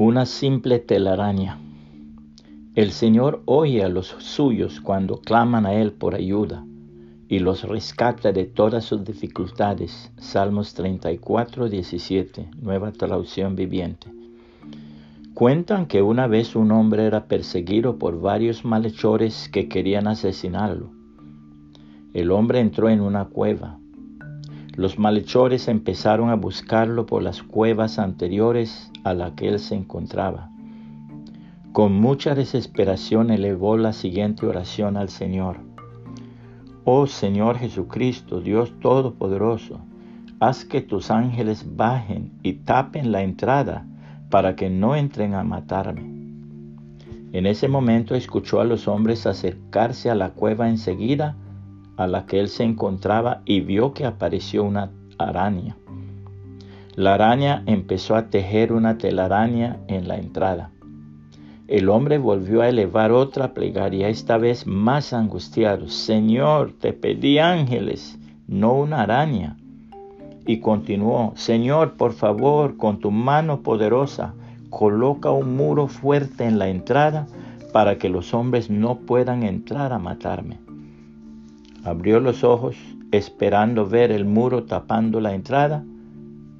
Una simple telaraña. El Señor oye a los suyos cuando claman a Él por ayuda y los rescata de todas sus dificultades. Salmos 34, 17, nueva traducción viviente. Cuentan que una vez un hombre era perseguido por varios malhechores que querían asesinarlo. El hombre entró en una cueva. Los malhechores empezaron a buscarlo por las cuevas anteriores a la que él se encontraba. Con mucha desesperación elevó la siguiente oración al Señor. Oh Señor Jesucristo, Dios Todopoderoso, haz que tus ángeles bajen y tapen la entrada para que no entren a matarme. En ese momento escuchó a los hombres acercarse a la cueva enseguida a la que él se encontraba y vio que apareció una araña. La araña empezó a tejer una telaraña en la entrada. El hombre volvió a elevar otra plegaria, esta vez más angustiado. Señor, te pedí ángeles, no una araña. Y continuó, Señor, por favor, con tu mano poderosa, coloca un muro fuerte en la entrada para que los hombres no puedan entrar a matarme. Abrió los ojos esperando ver el muro tapando la entrada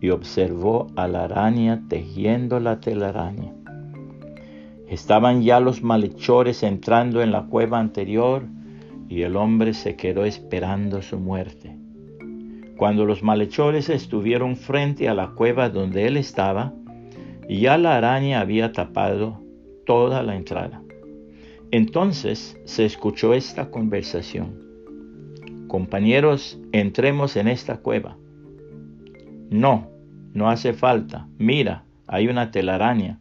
y observó a la araña tejiendo la telaraña. Estaban ya los malhechores entrando en la cueva anterior y el hombre se quedó esperando su muerte. Cuando los malhechores estuvieron frente a la cueva donde él estaba, ya la araña había tapado toda la entrada. Entonces se escuchó esta conversación. Compañeros, entremos en esta cueva. No, no hace falta. Mira, hay una telaraña.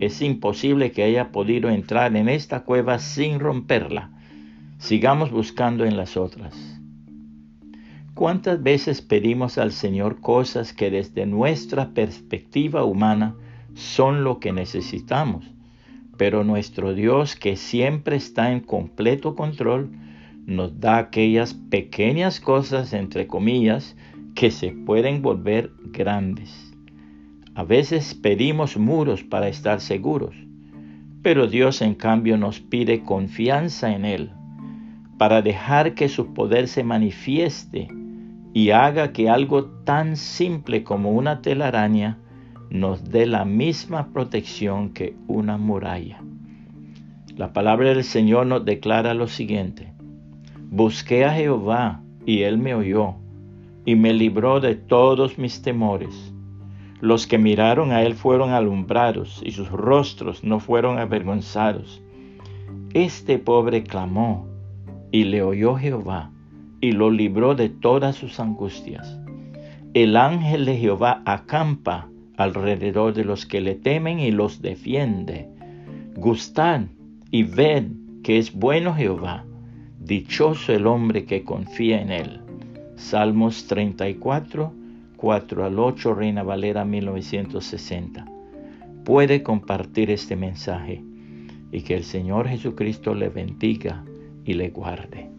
Es imposible que haya podido entrar en esta cueva sin romperla. Sigamos buscando en las otras. ¿Cuántas veces pedimos al Señor cosas que desde nuestra perspectiva humana son lo que necesitamos? Pero nuestro Dios, que siempre está en completo control, nos da aquellas pequeñas cosas, entre comillas, que se pueden volver grandes. A veces pedimos muros para estar seguros, pero Dios en cambio nos pide confianza en Él, para dejar que su poder se manifieste y haga que algo tan simple como una telaraña nos dé la misma protección que una muralla. La palabra del Señor nos declara lo siguiente. Busqué a Jehová y él me oyó y me libró de todos mis temores. Los que miraron a él fueron alumbrados y sus rostros no fueron avergonzados. Este pobre clamó y le oyó Jehová y lo libró de todas sus angustias. El ángel de Jehová acampa alrededor de los que le temen y los defiende. Gustad y ved que es bueno Jehová Dichoso el hombre que confía en él. Salmos 34, 4 al 8, Reina Valera 1960. Puede compartir este mensaje y que el Señor Jesucristo le bendiga y le guarde.